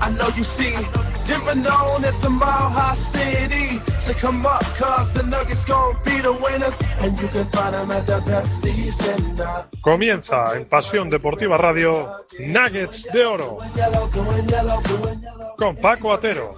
I know you see. Dimmer known as the Mile High City. So come up, cause the Nuggets gon' be the winners. And you can find them at the Pepsi Center. Comienza en Pasión Deportiva Radio Nuggets de Oro con Paco Atero.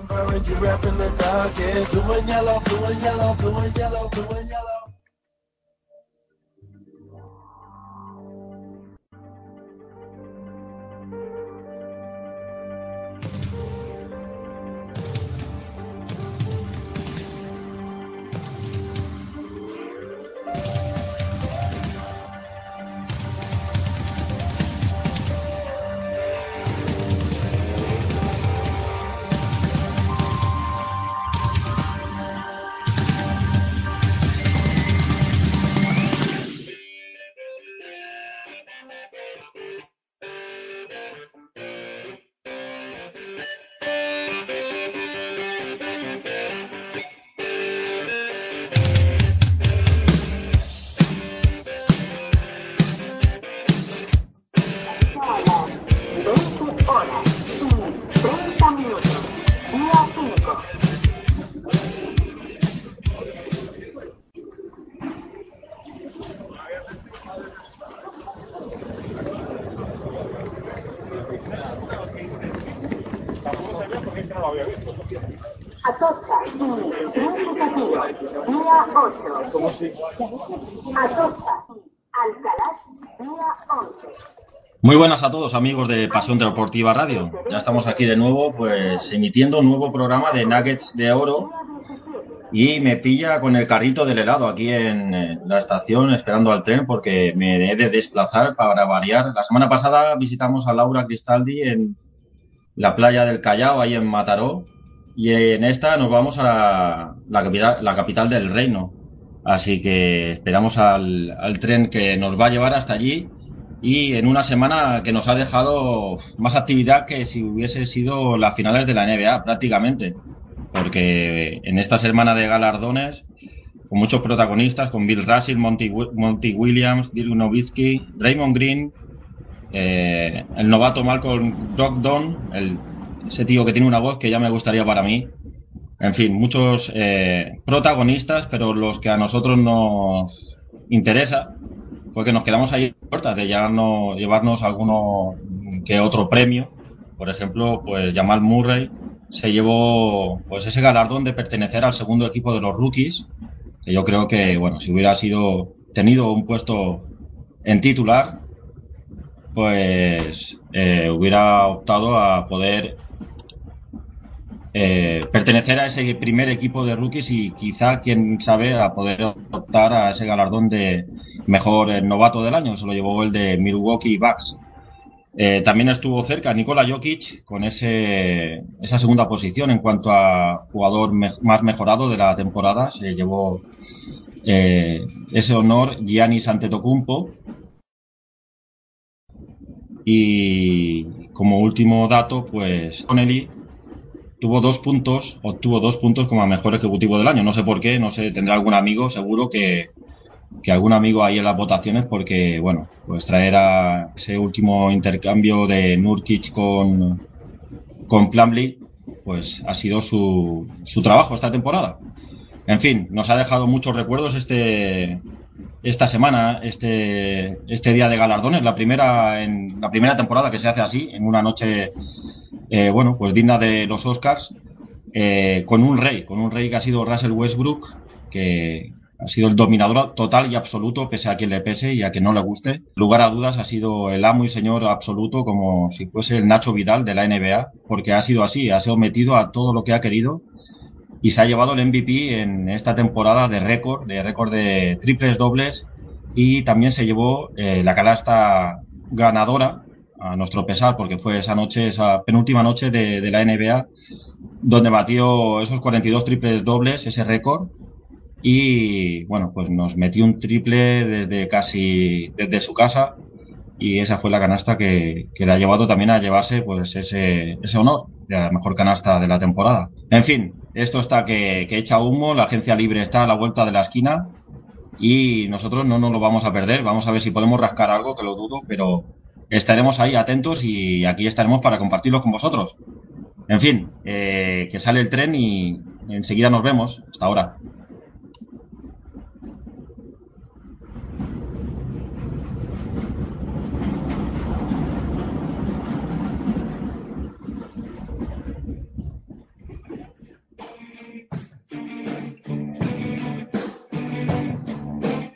Horas y 30 minutos. Día 5. Atocha y. Día 8. Atocha y Alcalá. Día 11. Muy buenas a todos amigos de Pasión Deportiva Radio. Ya estamos aquí de nuevo, pues emitiendo un nuevo programa de Nuggets de Oro y me pilla con el carrito del helado aquí en eh, la estación esperando al tren porque me he de desplazar para variar. La semana pasada visitamos a Laura Cristaldi en la playa del Callao, ahí en Mataró, y en esta nos vamos a la, capital, la capital del reino. Así que esperamos al tren que nos va a llevar hasta allí y en una semana que nos ha dejado más actividad que si hubiese sido las finales de la NBA prácticamente, porque en esta semana de galardones con muchos protagonistas, con Bill Russell, Monty, Monty Williams, Dirk Nowitzki, Draymond Green, eh, el novato Malcolm Brogdon, el, ese tío que tiene una voz que ya me gustaría para mí. En fin, muchos eh, protagonistas, pero los que a nosotros nos interesa fue que nos quedamos ahí a puertas de llevarnos, llevarnos alguno que otro premio. Por ejemplo, pues Jamal Murray se llevó pues ese galardón de pertenecer al segundo equipo de los rookies, que yo creo que bueno, si hubiera sido tenido un puesto en titular, pues eh, hubiera optado a poder eh, pertenecer a ese primer equipo de rookies y quizá, quién sabe, a poder optar a ese galardón de mejor eh, novato del año. Se lo llevó el de Milwaukee Bucks. Eh, también estuvo cerca Nikola Jokic con esa segunda posición en cuanto a jugador más mejorado de la temporada. Se llevó ese honor Giannis Antetokounmpo. Y como último dato, pues Connelly tuvo dos puntos, obtuvo dos puntos como mejor ejecutivo del año. No sé por qué, no sé, tendrá algún amigo seguro que, que algún amigo ahí en las votaciones porque, bueno, pues traer a ese último intercambio de Nurkic con, con Plumlee, pues ha sido su, su trabajo esta temporada. En fin, nos ha dejado muchos recuerdos este esta semana, este este día de galardones, la primera en la primera temporada que se hace así, en una noche eh, bueno, pues digna de los Oscars, eh, con un rey, con un rey que ha sido Russell Westbrook, que ha sido el dominador total y absoluto, pese a quien le pese y a quien no le guste. Lugar a dudas ha sido el amo y señor absoluto, como si fuese el Nacho Vidal de la NBA, porque ha sido así, ha sometido a todo lo que ha querido y se ha llevado el MVP en esta temporada de récord, de récord de triples dobles y también se llevó eh, la canasta ganadora a nuestro pesar porque fue esa noche, esa penúltima noche de, de la NBA donde batió esos 42 triples dobles, ese récord y bueno, pues nos metió un triple desde casi desde su casa y esa fue la canasta que, que le ha llevado también a llevarse pues ese, ese honor de la mejor canasta de la temporada. En fin, esto está que, que echa humo, la agencia libre está a la vuelta de la esquina y nosotros no nos lo vamos a perder. Vamos a ver si podemos rascar algo, que lo dudo, pero estaremos ahí atentos y aquí estaremos para compartirlos con vosotros. En fin, eh, que sale el tren y enseguida nos vemos. Hasta ahora.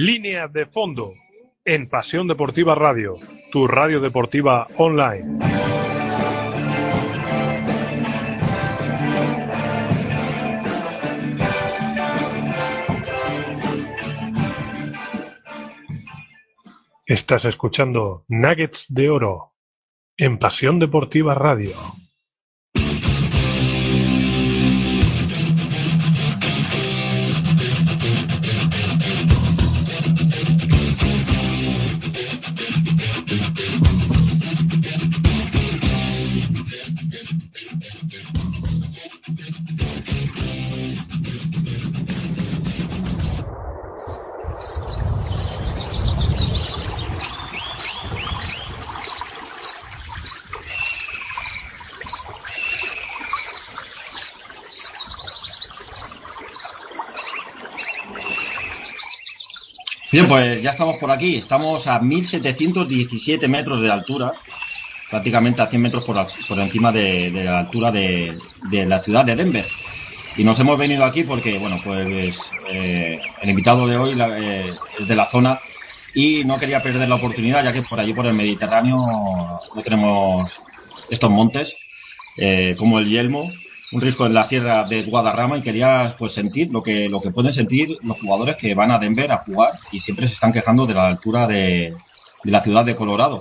Línea de fondo en Pasión Deportiva Radio, tu radio deportiva online. Estás escuchando Nuggets de Oro en Pasión Deportiva Radio. Bien, pues ya estamos por aquí. Estamos a 1717 metros de altura, prácticamente a 100 metros por, por encima de, la altura de, la ciudad de Denver. Y nos hemos venido aquí porque, bueno, pues eh, el invitado de hoy eh, es de la zona y no quería perder la oportunidad, ya que por allí, por el Mediterráneo, no tenemos estos montes eh, como el Yelmo un risco en la sierra de Guadarrama y quería pues sentir lo que lo que pueden sentir los jugadores que van a Denver a jugar y siempre se están quejando de la altura de, de la ciudad de Colorado.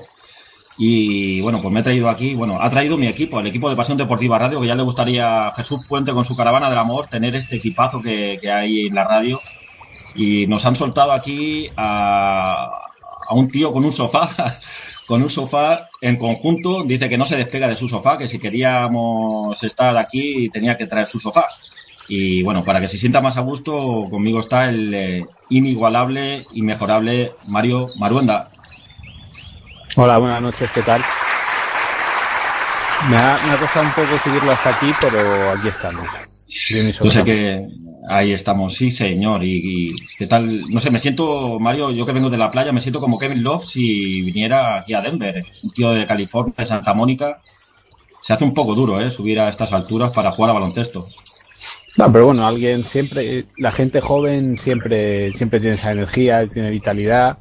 Y bueno, pues me he traído aquí, bueno, ha traído mi equipo, el equipo de Pasión Deportiva Radio, que ya le gustaría a Jesús Puente con su caravana del amor tener este equipazo que, que hay en la radio. Y nos han soltado aquí a, a un tío con un sofá con un sofá en conjunto. Dice que no se despega de su sofá, que si queríamos estar aquí tenía que traer su sofá. Y bueno, para que se sienta más a gusto, conmigo está el eh, inigualable, inmejorable Mario Maruenda. Hola, buenas noches, ¿qué tal? Me ha, me ha costado un poco subirlo hasta aquí, pero aquí estamos. Yo sé que ahí estamos, sí señor. Y, y, qué tal, no sé, me siento, Mario, yo que vengo de la playa, me siento como Kevin Love si viniera aquí a Denver, un tío de California, de Santa Mónica. Se hace un poco duro, ¿eh? Subir a estas alturas para jugar a baloncesto. No, pero bueno, alguien siempre, la gente joven siempre, siempre tiene esa energía, tiene vitalidad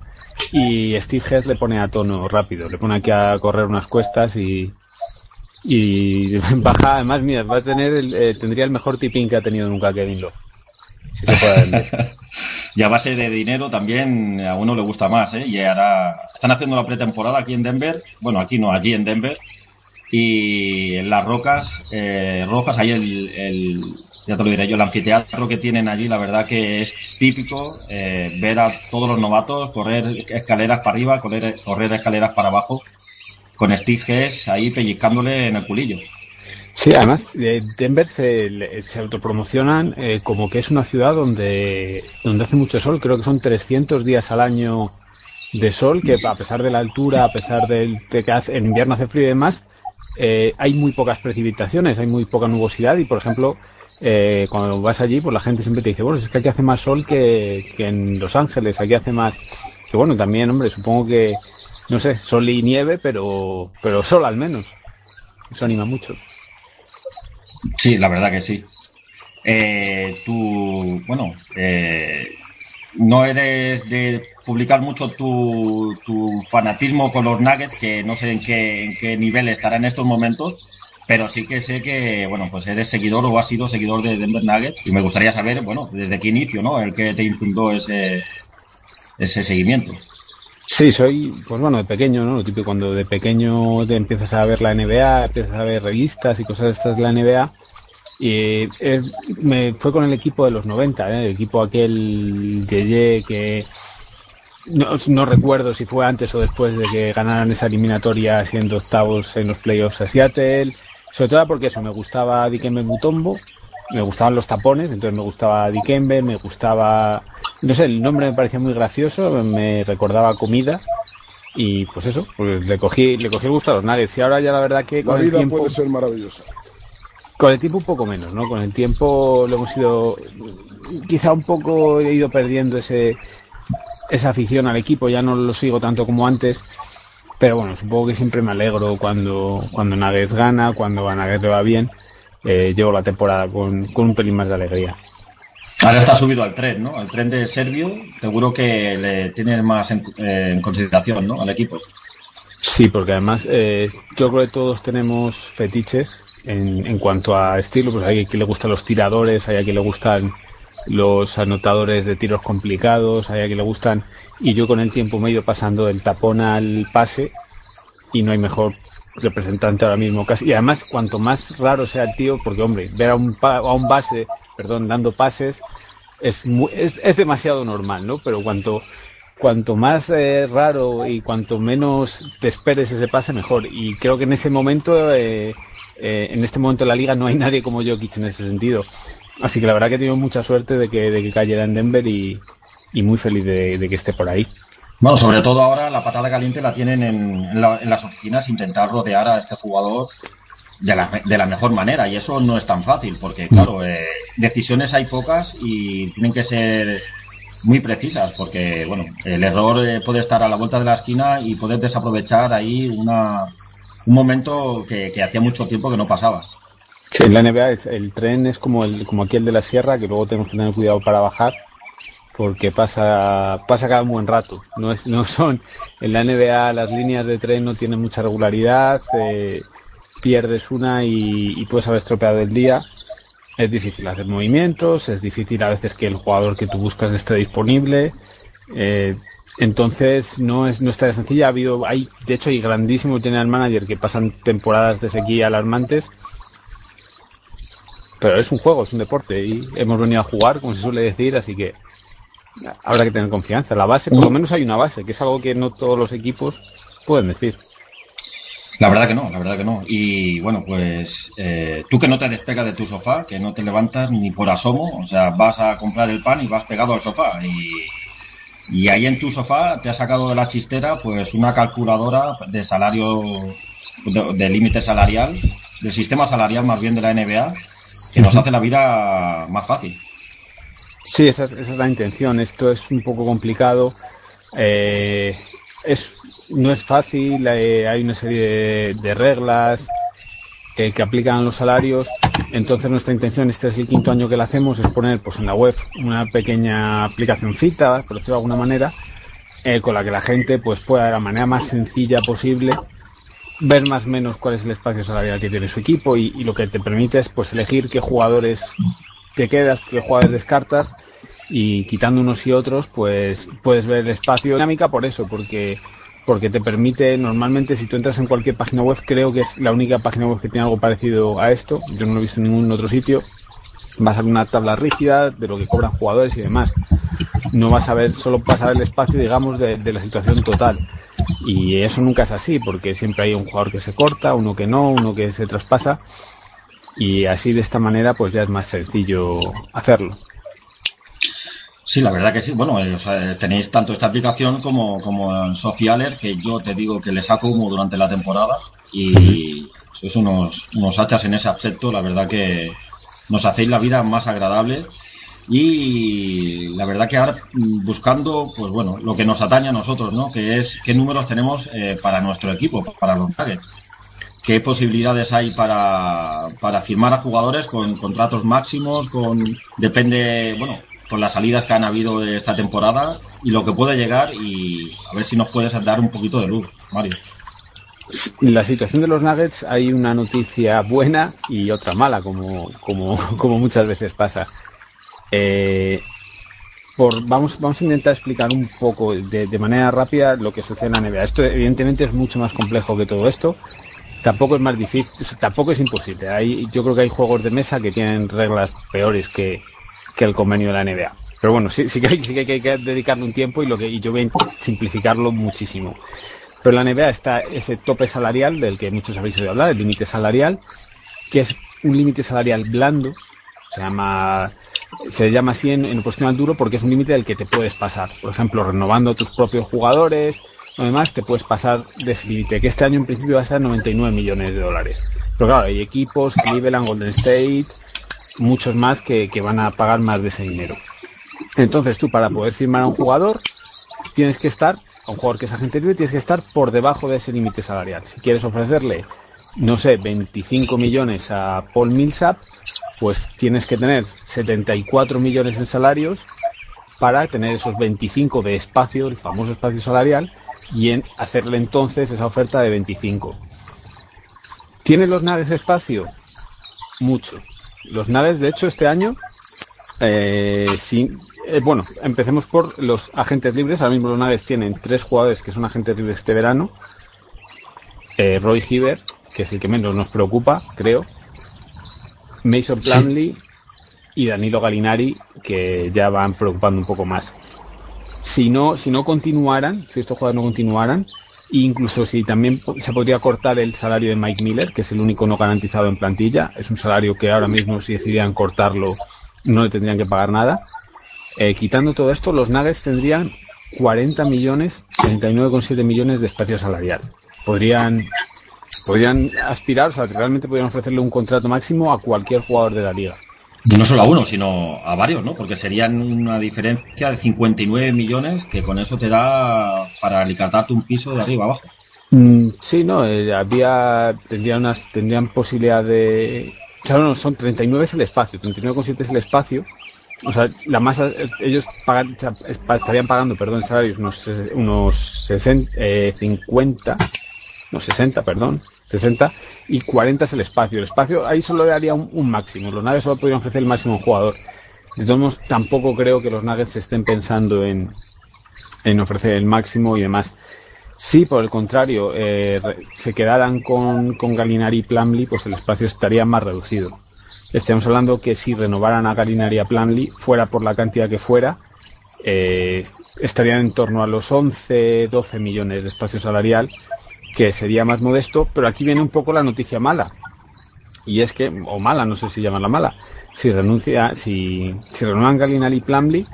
y Steve Hess le pone a tono rápido, le pone aquí a correr unas cuestas y, y baja, además, mira, va a tener el, eh, tendría el mejor tipping que ha tenido nunca Kevin Love. Si se puede y a base de dinero también a uno le gusta más, ¿eh? Y ahora están haciendo la pretemporada aquí en Denver, bueno, aquí no, allí en Denver, y en las rocas eh, rojas, ahí el, el, ya te lo diré yo, el anfiteatro que tienen allí, la verdad que es típico eh, ver a todos los novatos correr escaleras para arriba, correr, correr escaleras para abajo con Steve ahí pellizcándole en el culillo. Sí, además, Denver se, se autopromocionan eh, como que es una ciudad donde, donde hace mucho sol. Creo que son 300 días al año de sol, que a pesar de la altura, a pesar de, de que hace, en invierno hace frío y demás, eh, hay muy pocas precipitaciones, hay muy poca nubosidad y, por ejemplo, eh, cuando vas allí, pues la gente siempre te dice, bueno, es que aquí hace más sol que, que en Los Ángeles, aquí hace más... Que bueno, también, hombre, supongo que no sé, sol y nieve, pero, pero sol al menos. Eso anima mucho. Sí, la verdad que sí. Eh, tú, bueno, eh, no eres de publicar mucho tu, tu, fanatismo con los Nuggets, que no sé en qué, en qué nivel estará en estos momentos, pero sí que sé que, bueno, pues eres seguidor o has sido seguidor de Denver Nuggets y me gustaría saber, bueno, desde qué inicio, ¿no? El que te infundó ese, ese seguimiento. Sí, soy, pues bueno, de pequeño, ¿no? Lo típico, cuando de pequeño te empiezas a ver la NBA, empiezas a ver revistas y cosas de estas de la NBA. Y eh, me fue con el equipo de los 90, ¿eh? el equipo aquel Yeye que no, recuerdo si fue antes o después de que ganaran esa eliminatoria siendo octavos en los playoffs a Seattle. Sobre todo porque eso, me gustaba Dikembe Mutombo, me gustaban los tapones, entonces me gustaba Dikembe, me gustaba no sé, el nombre me parecía muy gracioso, me recordaba comida y pues eso, pues le cogí, le cogí el gusto a los nuggets y ahora ya la verdad que con la vida el tiempo puede ser maravillosa. Con el tiempo un poco menos, ¿no? Con el tiempo lo hemos ido, quizá un poco he ido perdiendo ese esa afición al equipo, ya no lo sigo tanto como antes, pero bueno, supongo que siempre me alegro cuando cuando Nuggets gana, cuando a Nuggets le va bien, eh, llevo la temporada con, con un pelín más de alegría. Ahora está subido al tren, ¿no? Al tren de Servio, seguro que le tiene más en, eh, en consideración, ¿no? Al equipo. Sí, porque además eh, yo creo que todos tenemos fetiches en, en cuanto a estilo, pues hay a quien le gustan los tiradores, hay a quien le gustan los anotadores de tiros complicados, hay a quien le gustan, y yo con el tiempo me he ido pasando del tapón al pase y no hay mejor representante ahora mismo casi. Y además, cuanto más raro sea el tío, porque hombre, ver a un, a un base perdón, dando pases, es, es, demasiado normal, ¿no? Pero cuanto, cuanto más eh, raro y cuanto menos te esperes ese pase, mejor. Y creo que en ese momento, eh, eh, en este momento de la liga, no hay nadie como Jokic en ese sentido. Así que la verdad que he tenido mucha suerte de que, de que cayera en Denver y, muy feliz de, que esté por ahí. Bueno, sobre todo ahora la patada caliente la tienen en, en, la, en las oficinas, intentar rodear a este jugador de la, de la mejor manera y eso no es tan fácil porque claro eh, decisiones hay pocas y tienen que ser muy precisas porque bueno el error eh, puede estar a la vuelta de la esquina y poder desaprovechar ahí una un momento que, hacía mucho tiempo que no pasaba en la NBA el tren es como el como aquí el de la sierra que luego tenemos que tener cuidado para bajar porque pasa pasa cada buen rato no es no son en la NBA las líneas de tren no tienen mucha regularidad eh, pierdes una y, puedes haber estropeado el día. Es difícil hacer movimientos, es difícil a veces que el jugador que tú buscas esté disponible. Eh, entonces no es no está de sencilla. Ha habido, hay, de hecho, hay grandísimos general manager que pasan temporadas de sequía alarmantes. Pero es un juego, es un deporte y hemos venido a jugar, como se suele decir, así que habrá que tener confianza. La base, por lo menos hay una base, que es algo que no todos los equipos pueden decir. La verdad que no, la verdad que no. Y bueno, pues eh, tú que no te despegas de tu sofá, que no te levantas ni por asomo, o sea, vas a comprar el pan y vas pegado al sofá. Y, y ahí en tu sofá te ha sacado de la chistera pues una calculadora de salario, de, de límite salarial, del sistema salarial más bien de la NBA, que nos hace la vida más fácil. Sí, esa es, esa es la intención. Esto es un poco complicado. Eh, no es fácil, eh, hay una serie de, reglas que, aplican los salarios. Entonces nuestra intención, este es el quinto año que la hacemos, es poner pues en la web una pequeña aplicacióncita, por decirlo de alguna manera, eh, con la que la gente pues pueda de la manera más sencilla posible ver más o menos cuál es el espacio salarial que tiene su equipo y, y lo que te permite es pues elegir qué jugadores te quedas, qué jugadores descartas y quitando unos y otros pues puedes ver el espacio dinámica por eso, porque porque te permite, normalmente si tú entras en cualquier página web, creo que es la única página web que tiene algo parecido a esto, yo no lo he visto en ningún otro sitio, vas a ver una tabla rígida de lo que cobran jugadores y demás. No vas a ver, solo vas a ver el espacio, digamos, de, de la situación total. Y eso nunca es así, porque siempre hay un jugador que se corta, uno que no, uno que se traspasa. Y así de esta manera, pues ya es más sencillo hacerlo. Sí, la verdad que sí. Bueno, eh, o sea, tenéis tanto esta aplicación como, como en Socialer, que yo te digo que le saco humo durante la temporada y sois unos, unos hachas en ese aspecto. La verdad que nos hacéis la vida más agradable y la verdad que ahora buscando, pues bueno, lo que nos atañe a nosotros, ¿no? Que es qué números tenemos eh, para nuestro equipo, para los Nuggets. ¿Qué posibilidades hay para, para firmar a jugadores con contratos máximos? Con depende, bueno, con las salidas que han habido esta temporada y lo que puede llegar y a ver si nos puedes dar un poquito de luz, Mario. La situación de los Nuggets hay una noticia buena y otra mala, como, como, como muchas veces pasa. Eh, por, vamos, vamos a intentar explicar un poco de, de manera rápida lo que sucede en la NBA. Esto evidentemente es mucho más complejo que todo esto. Tampoco es más difícil, tampoco es imposible. Hay, yo creo que hay juegos de mesa que tienen reglas peores que, que el convenio de la NBA. Pero bueno, sí, sí, que, hay, que dedicarle un tiempo y, lo que, yo voy a simplificarlo muchísimo. Pero la NBA está ese tope salarial del que muchos habéis oído hablar, el límite salarial, que es un límite salarial blando, se llama se llama así en, en profesional duro porque es un límite del que te puedes pasar. Por ejemplo, renovando tus propios jugadores, además te puedes pasar de ese límite, que este año en principio va a estar 99 millones de dólares. Pero claro, hay equipos, Cleveland, Golden State, muchos más que, que van a pagar más de ese dinero. Entonces tú para poder firmar a un jugador tienes que estar, a un jugador que es agente libre, tienes que estar por debajo de ese límite salarial. Si quieres ofrecerle, no sé, 25 millones a Paul Millsap, pues tienes que tener 74 millones en salarios para tener esos 25 de espacio, el famoso espacio salarial, y hacerle entonces esa oferta de 25. ¿Tienen los naves espacio? Mucho. Los naves, de hecho, este año, eh, sin, eh, bueno, empecemos por los agentes libres. Ahora mismo los naves tienen tres jugadores que son agentes libres este verano. Eh, Roy Hibbert, que es el que menos nos preocupa, creo. Mason Plumlee y Danilo Galinari, que ya van preocupando un poco más. Si no, si no continuaran, si estos jugadores no continuaran, incluso si también se podría cortar el salario de Mike Miller, que es el único no garantizado en plantilla, es un salario que ahora mismo si decidieran cortarlo no le tendrían que pagar nada. Eh, quitando todo esto, los Nuggets tendrían 40 millones, 39,7 millones de espacio salarial. Podrían, podrían aspirar, o sea, realmente podrían ofrecerle un contrato máximo a cualquier jugador de la liga. No solo a uno, sino a varios, ¿no? Porque serían una diferencia de 59 millones que con eso te da para alicatarte un piso de arriba abajo. Mm, sí, no, eh, había, tendrían unas, tendrían posibilidad de, o sea, no, son 39 es el espacio, 39,7 es el espacio. O sea, la masa, ellos pagan, estarían pagando, perdón, salarios unos, eh, unos 60, eh, 50, no, 60, perdón, 60, y 40 es el espacio. El espacio ahí solo le haría un, un máximo. Los Nuggets solo podrían ofrecer el máximo un jugador. De todos modos, tampoco creo que los Nuggets estén pensando en, en ofrecer el máximo y demás. Si por el contrario eh, se quedaran con, con Galinari y Plumlee, pues el espacio estaría más reducido. Estamos hablando que si renovaran a Galinari y a Plumlee, fuera por la cantidad que fuera, eh, estarían en torno a los 11, 12 millones de espacio salarial, que sería más modesto, pero aquí viene un poco la noticia mala. Y es que, o mala, no sé si llamarla mala, si renuncia, si, si renuevan Galinari y Plumlee,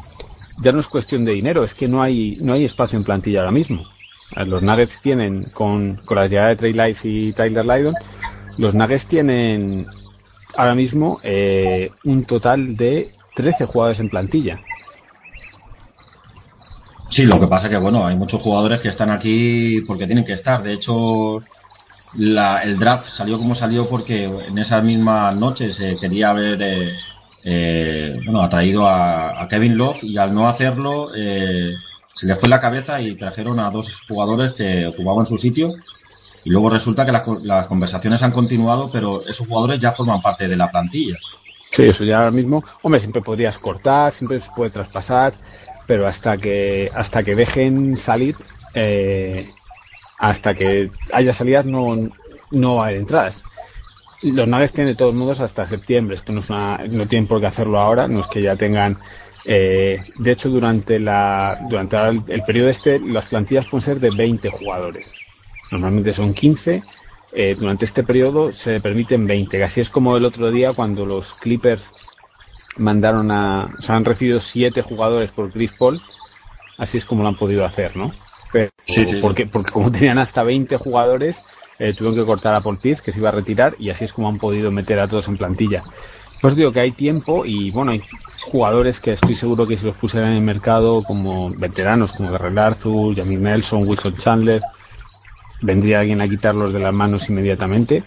ya no es cuestión de dinero, es que no hay, no hay espacio en plantilla ahora mismo. Eh, Los Nuggets tienen, con, con la llegada de Trey Lyles y Tyler Lydon, los Nuggets tienen ahora mismo eh, un total de 13 jugadores en plantilla. Sí, lo que pasa que, bueno, hay muchos jugadores que están aquí porque tienen que estar. De hecho, la- el draft salió como salió porque en esas mismas noches se quería haber eh, eh, bueno, atraído a, a Kevin Love y al no hacerlo eh, se le fue la cabeza y trajeron a dos jugadores que ocupaban su sitio y luego resulta que las, las conversaciones han continuado, pero esos jugadores ya forman parte de la plantilla. Sí, eso ya ahora mismo, hombre, siempre podrías cortar, siempre se puede traspasar, pero hasta que hasta que dejen salir, eh, hasta que haya salidas no, no va a haber entradas. Los naves tienen de todos modos hasta septiembre, esto no es una, no tienen por qué hacerlo ahora, no es que ya tengan eh, de hecho durante la durante el, periodo este las plantillas pueden ser de 20 jugadores. Normalmente son 15 eh, durante este periodo se permiten 20, que así es como el otro día cuando los Clippers mandaron a, o sea, han recibido 7 jugadores por Chris Paul, así es como lo han podido hacer, ¿no? Pero, Sí, sí. porque, porque como tenían hasta 20 jugadores, eh, tuvieron que cortar a Pierce, que se iba a retirar, y así es como han podido meter a todos en plantilla. Pues digo que hay tiempo y bueno, hay jugadores que estoy seguro que si los pusieran en el mercado como veteranos, como Guerrero Arthur, Jamie Nelson, Wilson Chandler, vendría alguien a quitarlos de las manos inmediatamente.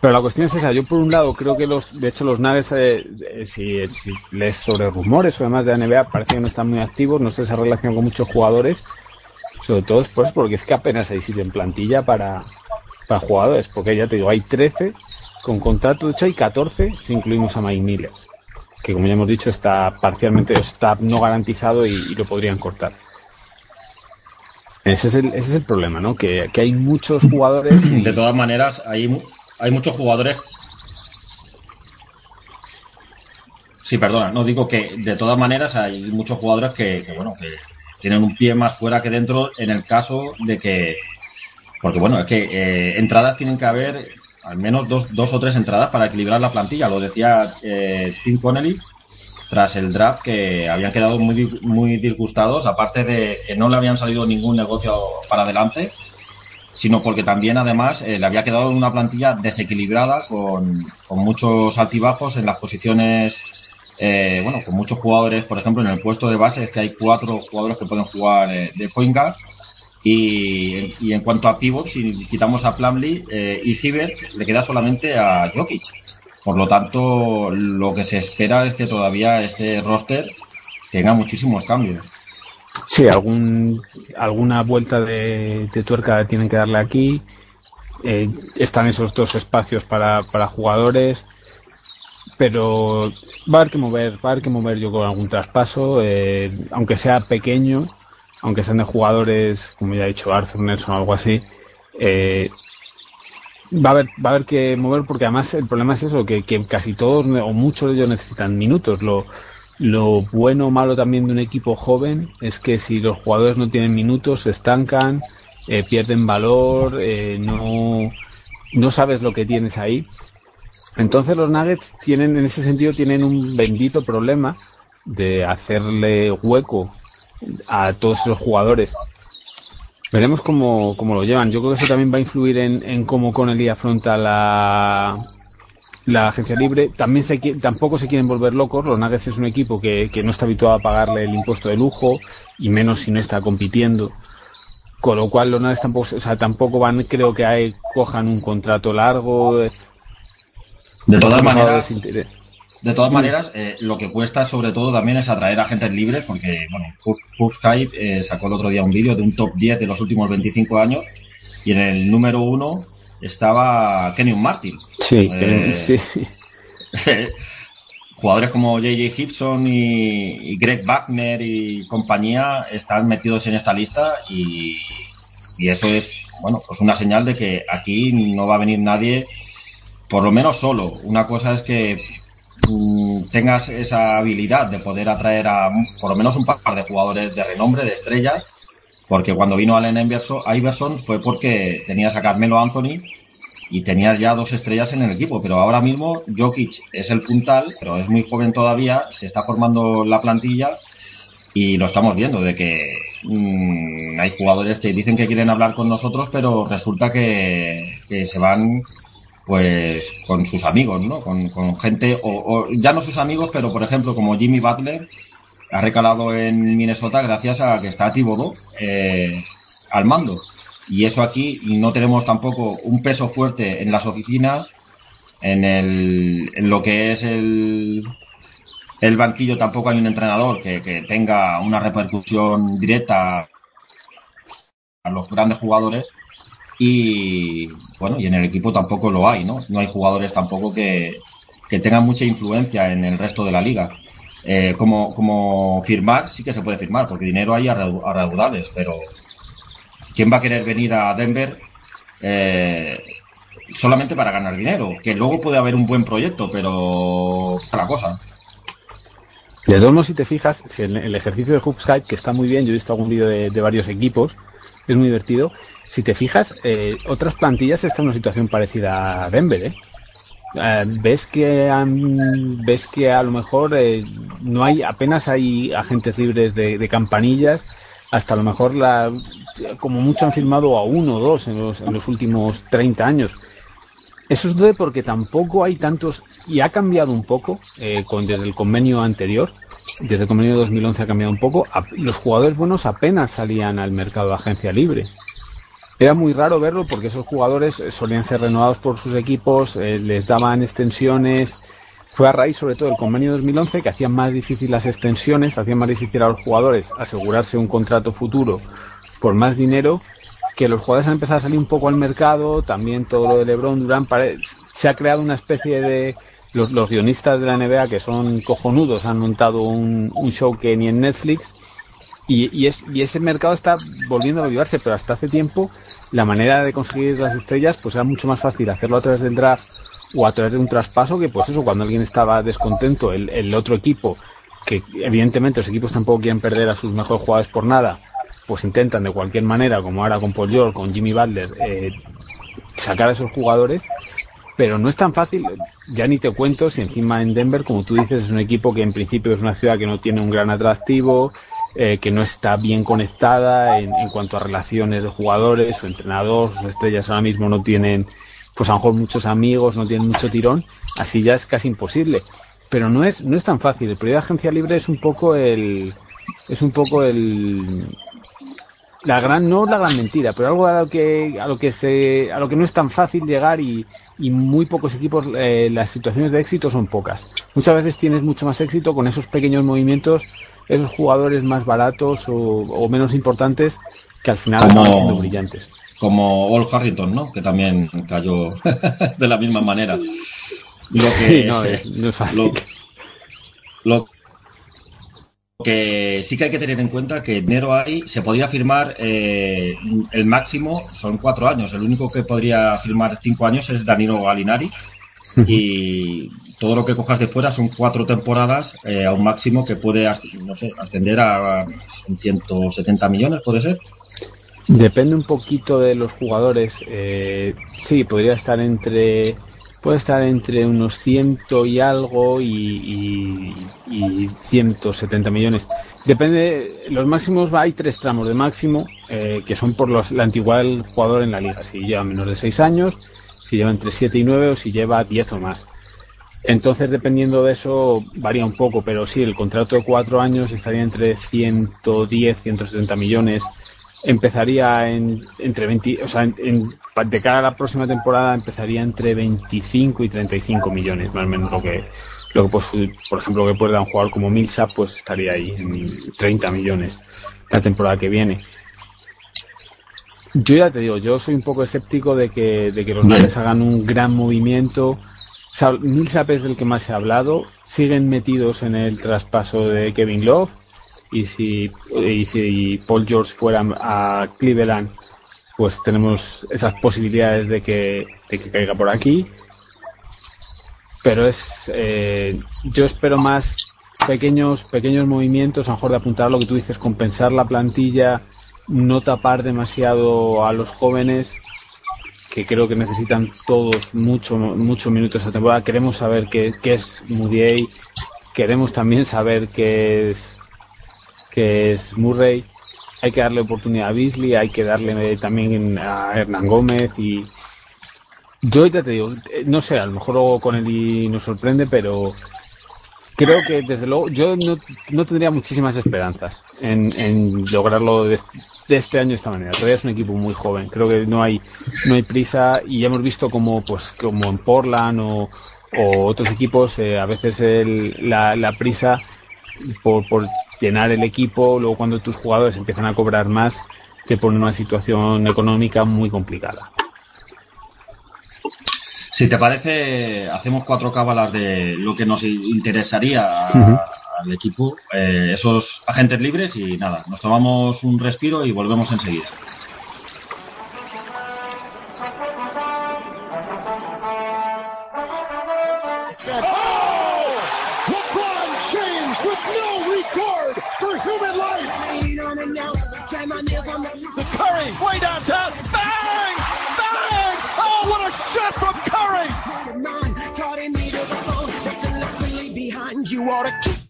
Pero la cuestión es esa. Yo por un lado creo que los, de hecho los Nuggets, eh, eh, si, si lees sobre rumores o demás de la NBA, parece que no están muy activos, no sé esa relación con muchos jugadores. Sobre todo pues porque es que apenas hay sitio en plantilla para, para jugadores. Porque ya te digo, hay 13 con contrato, de hecho hay 14 si incluimos a Mike Miller. que como ya hemos dicho está parcialmente, está no garantizado y, y lo podrían cortar. Ese es el, ese es el problema, ¿no? Que, que hay muchos jugadores. y- De todas maneras, hay, hay muchos jugadores. Sí, perdona, no digo que de todas maneras hay muchos jugadores que, que, bueno, que tienen un pie más fuera que dentro en el caso de que. Porque bueno, es que eh, entradas tienen que haber al menos dos, dos o tres entradas para equilibrar la plantilla. Lo decía eh, Tim Connelly tras el draft que habían quedado muy, muy disgustados, aparte de que no le habían salido ningún negocio para adelante sino porque también además eh, le había quedado una plantilla desequilibrada con, con muchos altibajos en las posiciones, eh, bueno, con muchos jugadores, por ejemplo, en el puesto de base es que hay cuatro jugadores que pueden jugar eh, de point y, y en cuanto a pivot, si quitamos a Plumlee eh, y Hibbert, le queda solamente a Jokic. Por lo tanto, lo que se espera es que todavía este roster tenga muchísimos cambios. Sí, algún, alguna vuelta de, tuerca tienen que darle aquí. Eh, están esos dos espacios para, para jugadores. Pero va a haber que mover, va a haber que mover yo con algún traspaso, eh, aunque sea pequeño, aunque sean de jugadores, como ya he dicho, Arthur Nelson o algo así. eh, va a haber, va a haber que mover porque además el problema es eso, que, que casi todos o muchos de ellos necesitan minutos. Lo, lo bueno o malo también de un equipo joven es que si los jugadores no tienen minutos, se estancan, eh, pierden valor, eh, no, no sabes lo que tienes ahí. Entonces los Nuggets tienen, en ese sentido, tienen un bendito problema de hacerle hueco a todos esos jugadores. Veremos cómo, cómo lo llevan. Yo creo que eso también va a influir en, en cómo Connelly afronta la, la agencia libre. También se, tampoco se quieren volver locos. Los Nuggets es un equipo que, que no está habituado a pagarle el impuesto de lujo y menos si no está compitiendo. Con lo cual los Nuggets tampoco, o sea, tampoco van, creo que hay, cojan un contrato largo. eh, De todas maneras. De todas maneras, eh, lo que cuesta sobre todo también es atraer agentes libres, porque, bueno, Hubskype eh, sacó el otro día un vídeo de un top 10 de los últimos 25 años y en el número uno estaba Kenyon Martin. Sí, Eh, eh, sí. Jugadores como J.J. Gibson y, y Greg Wagner y compañía están metidos en esta lista y, y eso es, bueno, pues una señal de que aquí no va a venir nadie, por lo menos solo. Una cosa es que mm, tengas esa habilidad de poder atraer a por lo menos un par de jugadores de renombre, de estrellas, porque cuando vino Allen Iverson, Iverson fue porque tenías a Carmelo Anthony y tenías ya dos estrellas en el equipo, pero ahora mismo Jokic es el puntal, pero es muy joven todavía, se está formando la plantilla y lo estamos viendo de que mm, hay jugadores que dicen que quieren hablar con nosotros, pero resulta que, que se van pues con sus amigos, ¿no? Con, con gente, o, o ya no sus amigos, pero por ejemplo como Jimmy Butler ha recalado en Minnesota gracias a que está Thibodeau eh, al mando. Y eso aquí no tenemos tampoco un peso fuerte en las oficinas, en, el, en lo que es el, el banquillo tampoco hay un entrenador que, que tenga una repercusión directa a los grandes jugadores y bueno, y en el equipo tampoco lo hay, ¿no? No hay jugadores tampoco que, que tengan mucha influencia en el resto de la liga. Eh, como, como firmar, sí que se puede firmar, porque dinero hay a, raudales, pero ¿quién va a querer venir a Denver eh, solamente para ganar dinero? Que luego puede haber un buen proyecto, pero la cosa. De todos modos, si te fijas, si el, ejercicio de Hubskype, que está muy bien, yo he visto algún vídeo de, de varios equipos, es muy divertido. Si te fijas, eh, otras plantillas están en una situación parecida a Denver, ¿eh? Eh, ves que ves que a lo mejor eh, no hay apenas hay agentes libres de, campanillas hasta a lo mejor la como mucho han firmado a uno o dos en los, en los últimos 30 años. Eso es porque tampoco hay tantos y ha cambiado un poco eh, con desde el convenio anterior. Desde el convenio de 2011 ha cambiado un poco. Los jugadores buenos apenas salían al mercado de agencia libre era muy raro verlo porque esos jugadores eh, solían ser renovados por sus equipos, eh, les daban extensiones. Fue a raíz sobre todo del convenio 2011 que hacían más difícil las extensiones, hacían más difícil a los jugadores asegurarse un contrato futuro por más dinero, que los jugadores han empezado a salir un poco al mercado, también todo lo de LeBron, pare- se ha creado una especie de, los, los guionistas de la NBA, que son cojonudos, han montado un, un show que ni en Netflix y, y, es, y ese mercado está volviendo a avivarse, pero hasta hace tiempo la manera de conseguir las estrellas pues era mucho más fácil hacerlo a través del draft o a través de un traspaso que pues eso, cuando alguien estaba descontento, el, otro equipo, que evidentemente los equipos tampoco quieren perder a sus mejores jugadores por nada, pues intentan de cualquier manera, como ahora con Paul George, con Jimmy Butler, eh, sacar a esos jugadores, pero no es tan fácil, ya ni te cuento si encima en Denver, como tú dices, es un equipo que en principio es una ciudad que no tiene un gran atractivo, eh, que no está bien conectada en, en, cuanto a relaciones de jugadores, su entrenador, sus estrellas ahora mismo no tienen, pues a lo mejor muchos amigos, no tienen mucho tirón, así ya es casi imposible. Pero no es, no es tan fácil. El proyecto de agencia libre es un poco el, es un poco el, la gran, no la gran mentira, pero algo a lo que, a lo que se, a lo que no es tan fácil llegar y, y muy pocos equipos, eh, las situaciones de éxito son pocas. Muchas veces tienes mucho más éxito con esos pequeños movimientos esos jugadores más baratos o, o menos importantes que al final como, acaban siendo brillantes. Como Ol Harrington, ¿no? Que también cayó de la misma manera. Lo que, sí, no, es, no es fácil. Lo, lo, que sí que hay que tener en cuenta que dinero hay, se podría firmar eh, el máximo, son cuatro años. El único que podría firmar cinco años es Danilo Galinari. y todo lo que cojas de fuera son cuatro temporadas eh, a un máximo que puede, no sé, ascender a 170 millones, ¿puede ser? Depende un poquito de los jugadores. Eh, sí, podría estar entre puede estar entre unos ciento y algo y, y, y 170 millones. Depende, los máximos hay tres tramos de máximo eh, que son por los, la antigüedad del jugador en la liga. Si lleva menos de 6 años, si lleva entre 7 y 9 o si lleva 10 o más. Entonces, dependiendo de eso, varía un poco, pero sí, el contrato de cuatro años estaría entre 110, 170 millones. Empezaría en, entre 20, o sea, en, en, de cara a la próxima temporada empezaría entre 25 y 35 millones, más o menos lo que, lo que pues, por ejemplo, que puede dar un jugador como Millsap, pues estaría ahí en 30 millones la temporada que viene. Yo ya te digo, yo soy un poco escéptico de que, de que los Nuggets hagan un gran movimiento. Millsap es del que más se ha hablado. Siguen metidos en el traspaso de Kevin Love. Y si, y si Paul George fuera a Cleveland, pues tenemos esas posibilidades de que, de que caiga por aquí. Pero es. Eh, yo espero más pequeños, pequeños movimientos, a lo mejor de apuntar lo que tú dices, compensar la plantilla, no tapar demasiado a los jóvenes que creo que necesitan todos mucho, muchos minutos esta temporada. Queremos saber qué, qué es Moutier, queremos también saber qué es, qué es Murray. Hay que darle oportunidad a Beasley, hay que darle también a Hernán Gómez y yo ya te digo, no sé, a lo mejor con él nos sorprende, pero creo que desde luego yo no, no tendría muchísimas esperanzas en, lograrlo de, este año de esta manera. Todavía es un equipo muy joven, creo que no hay, no hay prisa y hemos visto como, pues, como en Portland o, otros equipos, eh, a veces la, prisa por, por llenar el equipo, luego cuando tus jugadores empiezan a cobrar más, te pone una situación económica muy complicada. Si te parece, hacemos cuatro cábalas de lo que nos interesaría a, uh -huh. al equipo, eh, esos agentes libres y nada, nos tomamos un respiro y volvemos enseguida.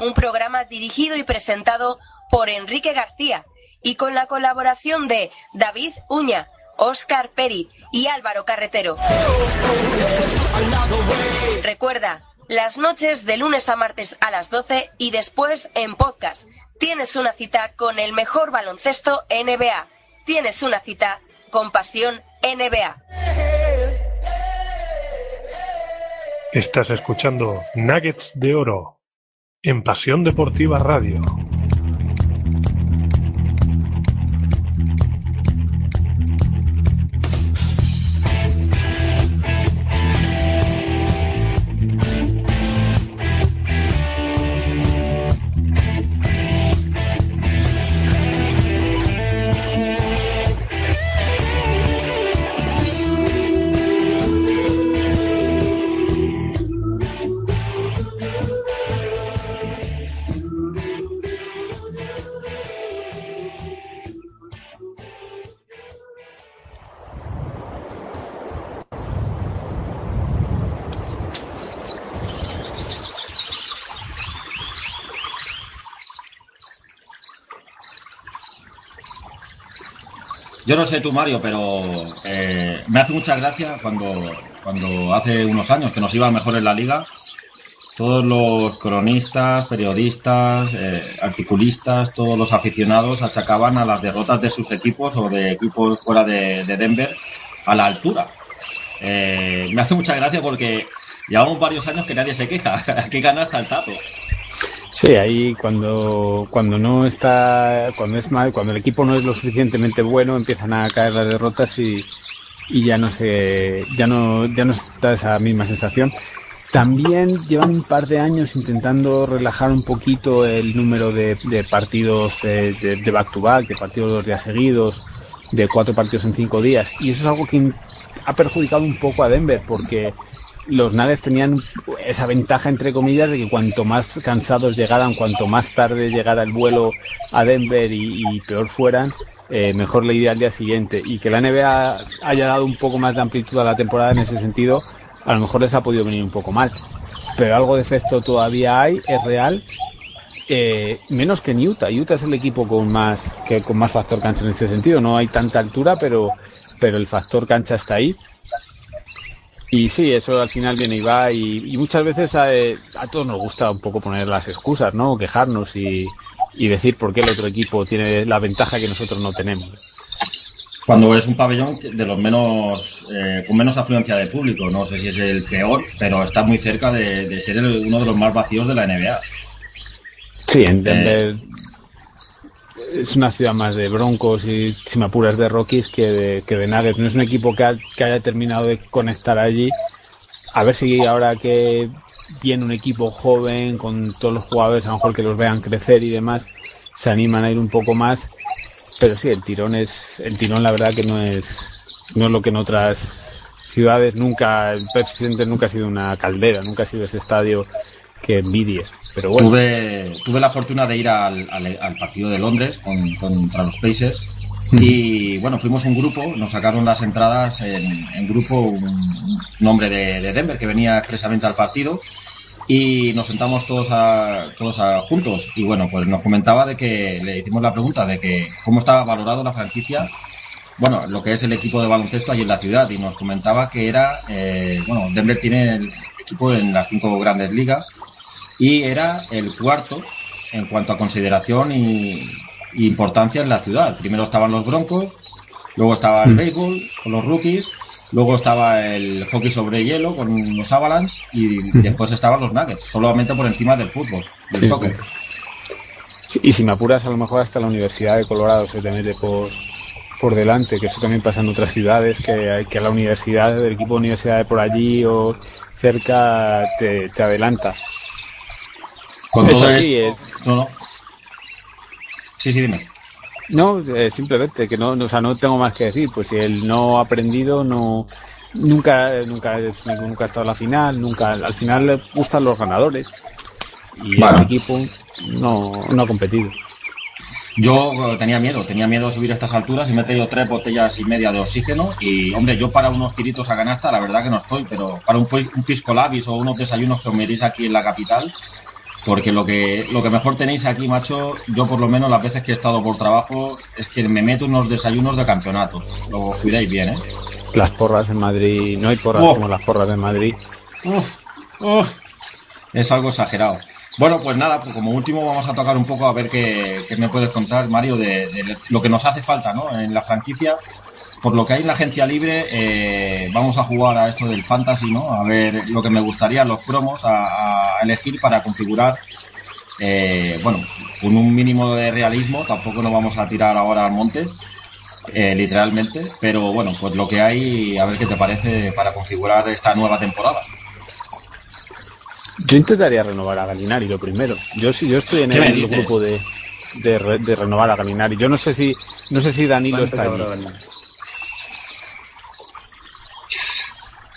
Un programa dirigido y presentado por Enrique García y con la colaboración de David Uña, Oscar Peri y Álvaro Carretero. Recuerda, las noches de lunes a martes a las 12 y después en podcast. Tienes una cita con el mejor baloncesto NBA. Tienes una cita con Pasión NBA. Estás escuchando Nuggets de Oro en Pasión Deportiva Radio. Yo no sé tú, Mario, pero eh, me hace mucha gracia cuando, cuando hace unos años que nos iba mejor en la liga, todos los cronistas, periodistas, eh, articulistas, todos los aficionados achacaban a las derrotas de sus equipos o de equipos fuera de, de Denver a la altura. Eh, me hace mucha gracia porque llevamos varios años que nadie se queja. ¿Qué gana hasta el tato? Sí, ahí cuando, cuando no está, cuando es mal, cuando el equipo no es lo suficientemente bueno, empiezan a caer las derrotas y, y ya no se, ya no, ya no está esa misma sensación. También llevan un par de años intentando relajar un poquito el número de, partidos de, de, de back to back, de partidos dos días seguidos, de cuatro partidos en cinco días. Y eso es algo que ha perjudicado un poco a Denver porque los Nuggets tenían esa ventaja, entre comillas, de que cuanto más cansados llegaran, cuanto más tarde llegara el vuelo a Denver y, y peor fueran, eh, mejor le iría al día siguiente. Y que la NBA haya dado un poco más de amplitud a la temporada en ese sentido, a lo mejor les ha podido venir un poco mal. Pero algo de efecto todavía hay, es real. Eh, menos que en Utah. Utah es el equipo con más, que, con más factor cancha en ese sentido. No hay tanta altura, pero, pero el factor cancha está ahí. Y sí, eso al final viene y va y, y muchas veces a, a, todos nos gusta un poco poner las excusas, ¿no? Quejarnos y, y, decir por qué el otro equipo tiene la ventaja que nosotros no tenemos. Cuando es un pabellón de los menos, eh, con menos afluencia de público, no sé si es el peor, pero está muy cerca de, de ser el, uno de los más vacíos de la NBA. Sí, en Denver eh, es una ciudad más de Broncos y, si me apuras, de Rockies que de, que de Nuggets. No es un equipo que, que haya terminado de conectar allí. A ver si ahora que viene un equipo joven con todos los jugadores, a lo mejor que los vean crecer y demás, se animan a ir un poco más. Pero sí, el tirón es, el tirón la verdad que no es, no es lo que en otras ciudades nunca, el presidente nunca ha sido una caldera, nunca ha sido ese estadio que envidies. Pero bueno. tuve, tuve la fortuna de ir al, al, al partido de Londres con, contra los Pacers y bueno, fuimos un grupo, nos sacaron las entradas en, en grupo un, un hombre de, de, Denver que venía expresamente al partido y nos sentamos todos a, todos a, juntos y bueno, pues nos comentaba de que le hicimos la pregunta de que cómo estaba valorado la franquicia bueno, lo que es el equipo de baloncesto allí en la ciudad y nos comentaba que era, eh, bueno, Denver tiene el equipo en las cinco grandes ligas y era el cuarto en cuanto a consideración y, y, importancia en la ciudad. Primero estaban los Broncos, luego estaba el béisbol con los rookies, luego estaba el hockey sobre hielo con los Avalanche y sí. después estaban los Nuggets, solamente por encima del fútbol, del sí, soccer. Sí, y si me apuras, a lo mejor hasta la Universidad de Colorado se te mete por, por delante, que eso también pasa en otras ciudades, que, que la universidad, el equipo de universidad de por allí o cerca te, te adelanta. Con todo Eso sí es... No, no. Sí, sí, dime. No, eh, simplemente que no, no, o sea, no tengo más que decir. Pues si él no ha aprendido, no, nunca, nunca, nunca ha estado en la final, nunca, al final le gustan los ganadores. Y bueno. el equipo no, no ha competido. Yo tenía miedo, tenía miedo de subir a estas alturas y me he traído tres botellas y media de oxígeno y, hombre, yo para unos tiritos a canasta, la verdad que no estoy, pero para un, un pisco labis o unos desayunos que os metéis aquí en la capital, porque lo que lo que mejor tenéis aquí, macho, yo por lo menos las veces que he estado por trabajo es que me meto unos desayunos de campeonato. Lo cuidáis bien, ¿eh? Las porras en Madrid, no hay porras oh. como las porras de Madrid. Oh. Oh. Es algo exagerado. Bueno, pues nada, pues como último vamos a tocar un poco a ver qué, qué me puedes contar, Mario, de, de lo que nos hace falta ¿no? en la franquicia por lo que hay en la agencia libre, eh, vamos a jugar a esto del fantasy, ¿no? A ver lo que me gustaría, los promos a, a elegir para configurar, eh, bueno, con un mínimo de realismo, tampoco nos vamos a tirar ahora al monte, eh, literalmente, pero bueno, pues lo que hay, a ver qué te parece para configurar esta nueva temporada. Yo intentaría renovar a Galinari lo primero. Yo sí, yo estoy en ¿Qué me el grupo de, de, re- de renovar a Galinari. Yo no sé si no sé si Danilo está allí. Eh,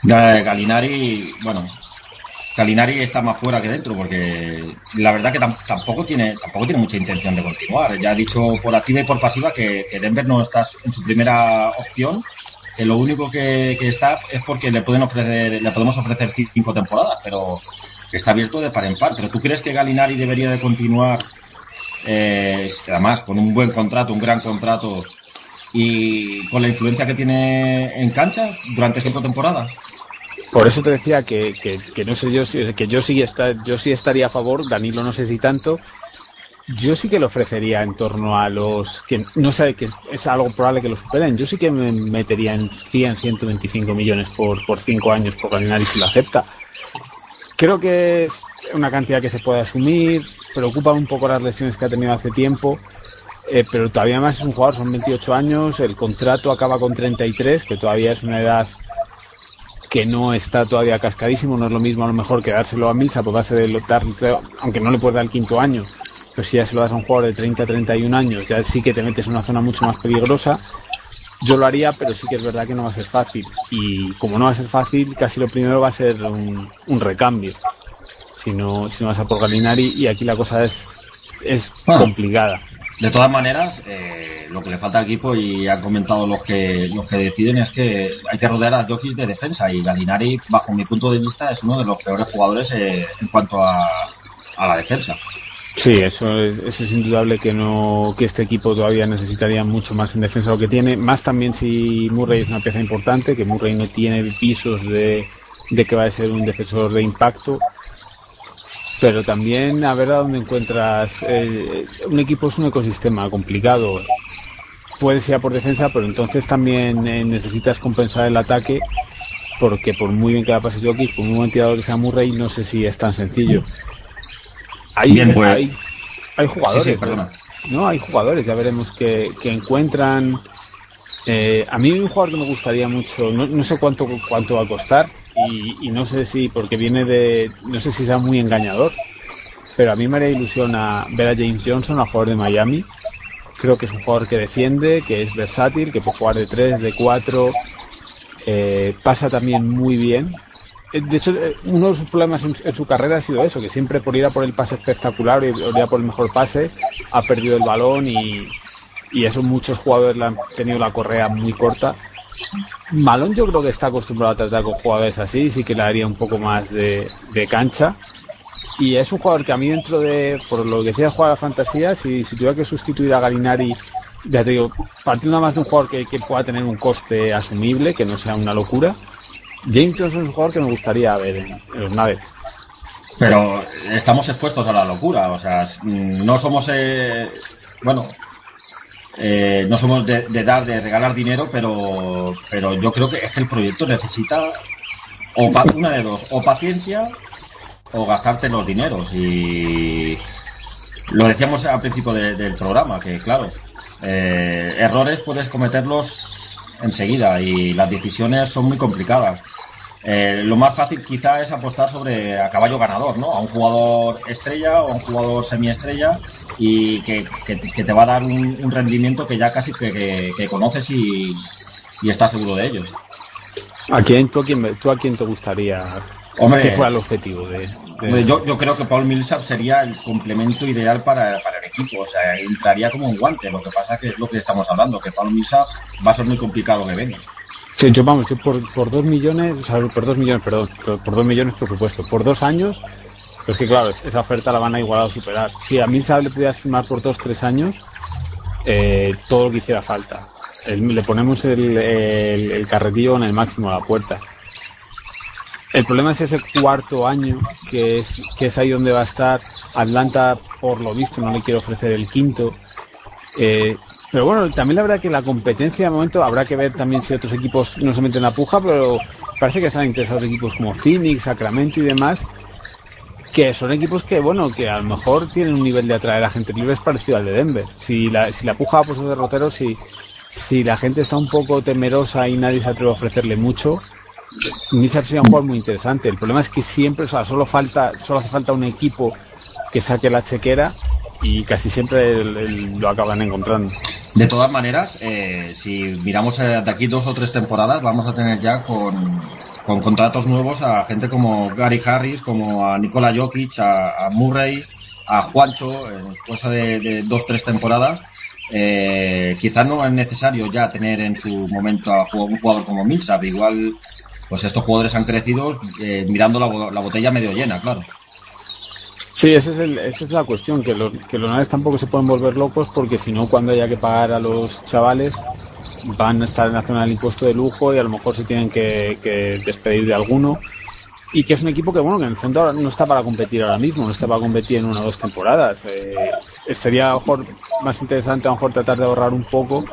Galinari, bueno, Galinari está más fuera que dentro porque la verdad que tam- tampoco tiene tampoco tiene mucha intención de continuar. Ya ha dicho por activa y por pasiva que, que Denver no está en su primera opción, que lo único que, está es porque le pueden ofrecer le podemos ofrecer cinco temporadas, pero está abierto de par en par. Pero tú crees que Galinari debería de continuar eh, además con un buen contrato, un gran contrato y con la influencia que tiene en cancha durante cinco temporadas? Por eso te decía que, que, no sé yo si que yo sí está, yo sí estaría a favor, Danilo no sé si tanto. Yo sí que le ofrecería en torno a los que no sé que es algo probable que lo superen. Yo sí que me metería en 100, 125 millones por por cinco años por Galinari si lo acepta. Creo que es una cantidad que se puede asumir. Preocupa un poco las lesiones que ha tenido hace tiempo. Eh, pero todavía más es un jugador, son 28 años, el contrato acaba con 33, que todavía es una edad que no está todavía cascadísimo, no es lo mismo a lo mejor que dárselo a Milsa, pues dárselo, dar, aunque no le puedes dar el quinto año, pero si ya se lo das a un jugador de 30, 31 años, ya sí que te metes en una zona mucho más peligrosa. Yo lo haría, pero sí que es verdad que no va a ser fácil. Y como no va a ser fácil, casi lo primero va a ser un, un recambio. Si no, si no vas a por Galinari, y aquí la cosa es, es Ah. complicada. De todas maneras, eh, lo que le falta al equipo, y han comentado los que los que deciden, es que hay que rodear a Jokic de defensa. Y Galinari, bajo mi punto de vista, es uno de los peores jugadores eh, en cuanto a, a la defensa. Sí, eso es, eso es indudable que no que este equipo todavía necesitaría mucho más en defensa de lo que tiene. Más también si Murray es una pieza importante, que Murray no tiene visos de, de que va a ser un defensor de impacto. Pero también a ver a dónde encuentras. eh, un equipo es un ecosistema complicado. Puedes ir a por defensa, pero entonces también eh, necesitas compensar el ataque. Porque por muy bien que la pase Jokic, por muy buen tirador que sea Murray, no sé si es tan sencillo. Hay, Bien, pues- hay, hay jugadores. Sí, sí, ¿no? perdona. No, hay jugadores, ya veremos que, que encuentran. Eh, a mí hay un jugador que me gustaría mucho, no, no sé cuánto cuánto va a costar y, y no sé si, porque viene de, no sé si sea muy engañador, pero a mí me haría ilusión a ver a James Johnson, a jugador de Miami. Creo que es un jugador que defiende, que es versátil, que puede jugar de 3, de 4, eh, pasa también muy bien. Eh, De hecho, eh, uno de sus problemas en, su carrera ha sido eso, que siempre por ir a por el pase espectacular o ir a por el mejor pase, ha perdido el balón y, y eso muchos jugadores le han tenido la correa muy corta. Malón yo creo que está acostumbrado a tratar con jugadores así, sí que le daría un poco más de, cancha. Y es un jugador que a mí dentro de, por lo que decía jugar a la fantasía, si, tuviera que sustituir a Galinari, ya te digo, partiendo más de un jugador que, pueda tener un coste asumible, que no sea una locura, James Johnson es un jugador que me gustaría ver en, en los Nuggets. Pero estamos expuestos a la locura, o sea, no somos, eh, bueno, eh, no somos de, dar, de regalar dinero, pero, pero yo creo que es que el proyecto necesita o una de dos, o paciencia o gastarte los dineros. Y lo decíamos al principio de- del programa, que claro, eh, errores puedes cometerlos enseguida y las decisiones son muy complicadas. Eh, lo más fácil quizá es apostar sobre a caballo ganador, ¿no? A un jugador estrella o a un jugador semiestrella y que, que, que te va a dar un, un rendimiento que ya casi que, que- conoces y, y estás seguro de ello. ¿A quién, tú, a quién, tú a quién te gustaría Hombre, que fuera el objetivo de, de- Hombre, yo, yo creo que Paul Millsap sería el complemento ideal para, para el equipo, o sea, entraría como un guante. Lo que pasa que es lo que estamos hablando, que Paul Millsap va a ser muy complicado que venga. Sí, yo vamos, yo por, por dos millones, o sea, por dos millones, perdón, por, por dos millones por supuesto, por dos años, pues que claro, es- esa oferta la van a igualar o superar. Si a Millsap le pudieras firmar por dos, tres años, eh, todo lo que hiciera falta. Le ponemos el, el, carretillo en el máximo a la puerta. El problema es ese cuarto año, que es, que es ahí donde va a estar. Atlanta, por lo visto, no le quiere ofrecer el quinto. Eh, pero bueno, también la verdad que la competencia de momento habrá que ver también si otros equipos no se meten en la puja, pero parece que están interesados equipos como Phoenix, Sacramento y demás, que son equipos que, bueno, que a lo mejor tienen un nivel de atraer a gente libre es parecido al de Denver. Si la, si la puja por sus derroteros, si, si la gente está un poco temerosa y nadie se atreve a ofrecerle mucho, Knicks sería un juego muy interesante. El problema es que siempre, o sea, solo falta, solo hace falta un equipo que saque la chequera y casi siempre lo acaban encontrando. De todas maneras, eh, si miramos eh, de aquí dos o tres temporadas, vamos a tener ya con, con contratos nuevos a gente como Gary Harris, como a Nikola Jokic, a, Murray, a Juancho, en cosa de, dos tres temporadas. Eh, quizás no es necesario ya tener en su momento a un jugador como Millsap, igual pues estos jugadores han crecido eh, mirando la, botella medio llena, claro. Sí, esa es, la cuestión, que los, que los naves tampoco se pueden volver locos porque si no, cuando haya que pagar a los chavales, van a estar en la zona del impuesto de lujo y a lo mejor se tienen que, despedir de alguno. Y que es un equipo que, bueno, que en el fondo no está para competir ahora mismo, no está para competir en una o dos temporadas. Eh, sería a lo mejor más interesante a lo mejor tratar de ahorrar un poco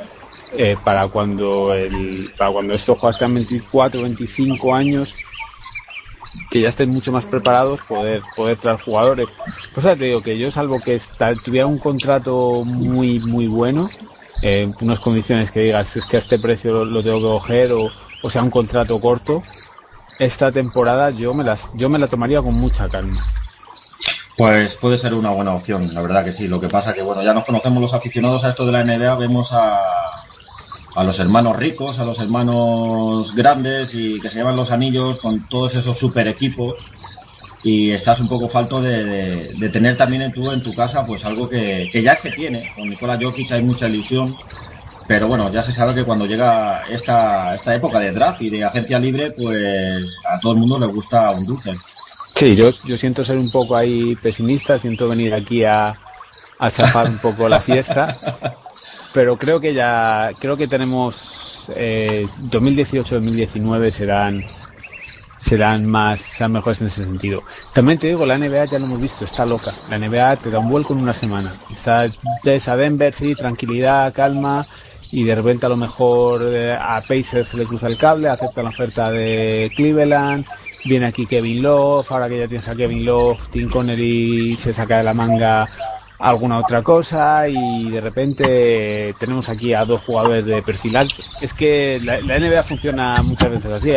eh, para cuando el, para cuando estos jugadores tengan 24, 25 años, que ya estén mucho más preparados, poder, poder traer jugadores. Pues ya te digo que yo, salvo que tuviera un contrato muy, muy bueno, eh, unas condiciones que digas, es que a este precio lo, tengo que coger, o, o sea, un contrato corto, esta temporada yo me las, yo me la tomaría con mucha calma. Pues puede ser una buena opción, la verdad que sí. Lo que pasa que, bueno, ya nos conocemos los aficionados a esto de la NBA, vemos a, a los hermanos ricos, a los hermanos grandes y que se llevan los anillos con todos esos super equipos y estás un poco falto de, tener también en tu, en tu casa pues algo que, ya se tiene. Con Nicola Jokic hay mucha ilusión, pero bueno, ya se sabe que cuando llega esta, esta época de draft y de agencia libre, pues a todo el mundo le gusta un dulce. Sí, yo, yo siento ser un poco ahí pesimista, siento venir aquí a, a chafar un poco la fiesta. pero creo que ya, creo que tenemos eh, 2018-2019 serán serán más, serán mejores en ese sentido. También te digo, la NBA ya lo hemos visto, está loca. La NBA te da un vuelco en una semana. Está a Denver, sí, tranquilidad, calma, y de repente a lo mejor eh, a Pacers se le cruza el cable, acepta la oferta de Cleveland, viene aquí Kevin Love, ahora que ya tienes a Kevin Love, Tim Connery se saca de la manga alguna otra cosa y de repente tenemos aquí a dos jugadores de perfil alto. Es que la, NBA funciona muchas veces así.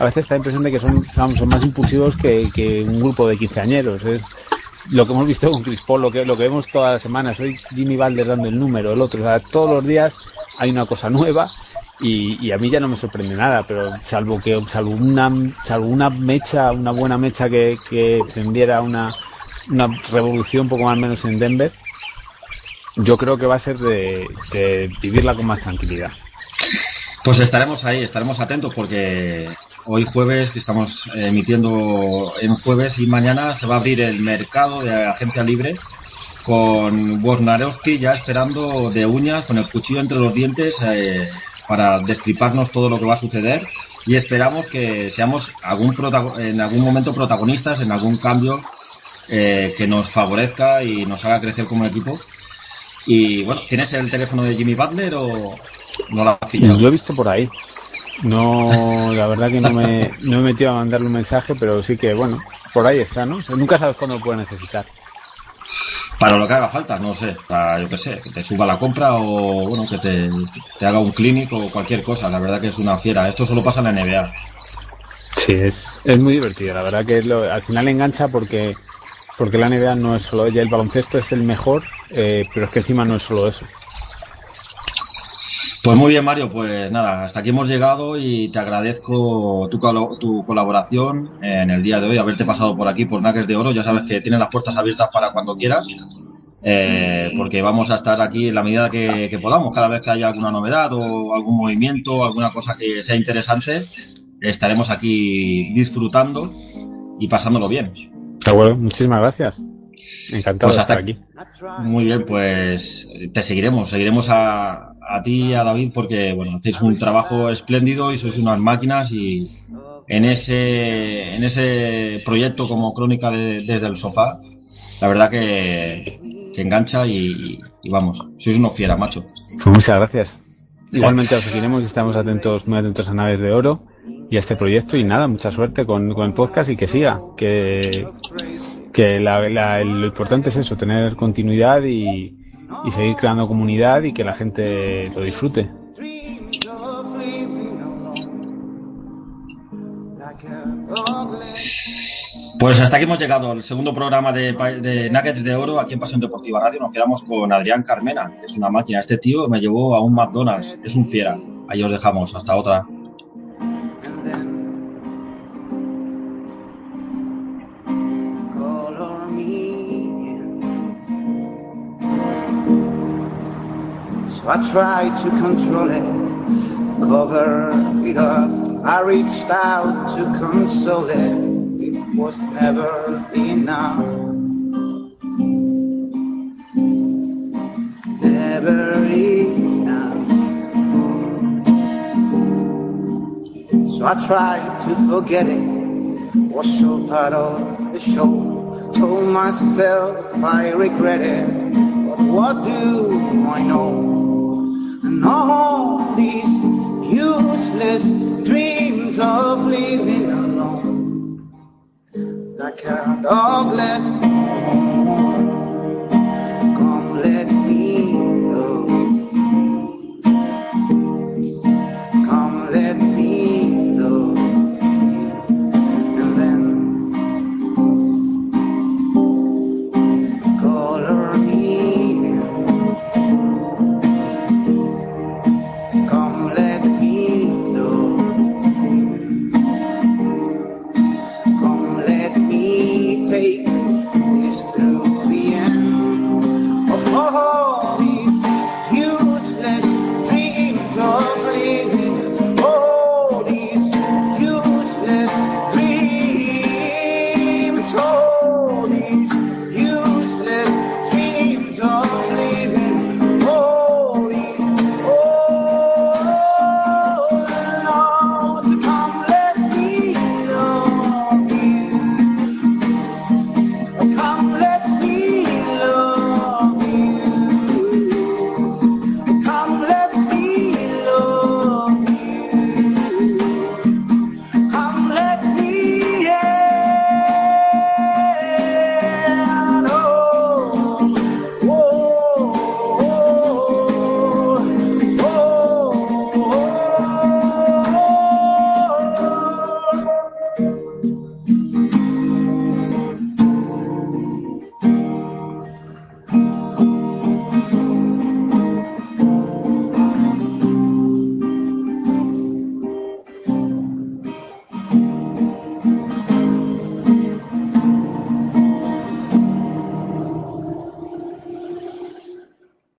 A, veces está la impresión de que son, más impulsivos que, un grupo de quinceañeros. Es lo que hemos visto con Chris Paul, lo que, vemos todas las semanas. Hoy Jimmy Valder dando el número, el otro. O todos los días hay una cosa nueva y, a mí ya no me sorprende nada, pero salvo que salvo una, mecha, una buena mecha que, que encendiera una revolución poco más o menos en Denver, yo creo que va a ser de, vivirla con más tranquilidad. Pues estaremos ahí, estaremos atentos porque hoy jueves, que estamos emitiendo en jueves y mañana se va a abrir el mercado de agencia libre con Wojnarowski ya esperando de uñas, con el cuchillo entre los dientes eh, para destriparnos todo lo que va a suceder y esperamos que seamos algún en algún momento protagonistas en algún cambio eh, que nos favorezca y nos haga crecer como equipo. Y bueno, ¿tienes el teléfono de Jimmy Butler o no lo has pillado? Lo he visto por ahí. No, la verdad que no me, no he metido a mandarle un mensaje, pero sí que, bueno, por ahí está, ¿no? Nunca sabes cuándo lo puede necesitar. Para lo que haga falta, no sé, para, yo qué sé, que te suba la compra o, bueno, que te, te haga un clínico o cualquier cosa. La verdad que es una fiera. Esto solo pasa en la NBA. Sí, es, es muy divertido. La verdad que lo, al final engancha porque porque la NBA no es solo ella, el baloncesto es el mejor, eh, pero es que encima no es solo eso. Pues muy bien, Mario, pues nada, hasta aquí hemos llegado y te agradezco tu, tu colaboración en el día de hoy, haberte pasado por aquí por Nuggets de Oro. Ya sabes que tienes las puertas abiertas para cuando quieras, eh, porque vamos a estar aquí en la medida que, que, podamos. Cada vez que haya alguna novedad o algún movimiento, alguna cosa que sea interesante, estaremos aquí disfrutando y pasándolo bien. Acuerdo, muchísimas gracias. Encantado pues de estar aquí. Muy bien, pues te seguiremos, seguiremos a, a ti y a David porque bueno, hacéis un trabajo espléndido y sois unas máquinas y en ese, en ese proyecto como crónica desde el sofá, la verdad que, que engancha y, vamos, sois unos fiera, macho. Pues muchas gracias. Igualmente os seguiremos y estamos atentos, muy atentos a Naves de Oro y a este proyecto y nada, mucha suerte con, con el podcast y que siga, que, que la, lo importante es eso, tener continuidad y, y seguir creando comunidad y que la gente lo disfrute. Pues hasta aquí hemos llegado, el segundo programa de, Nuggets de Oro aquí en Pasión Deportiva Radio. Nos quedamos con Adrián Carmena, que es una máquina. Este tío me llevó a un McDonald's, es un fiera. Ahí os dejamos, hasta otra. I tried to control it, cover it up. I reached out to console it. It was never enough. Never enough. So I tried to forget it. Was so part of the show. Told myself I regret it. But what do I know? All these useless dreams of living alone. Like a dogless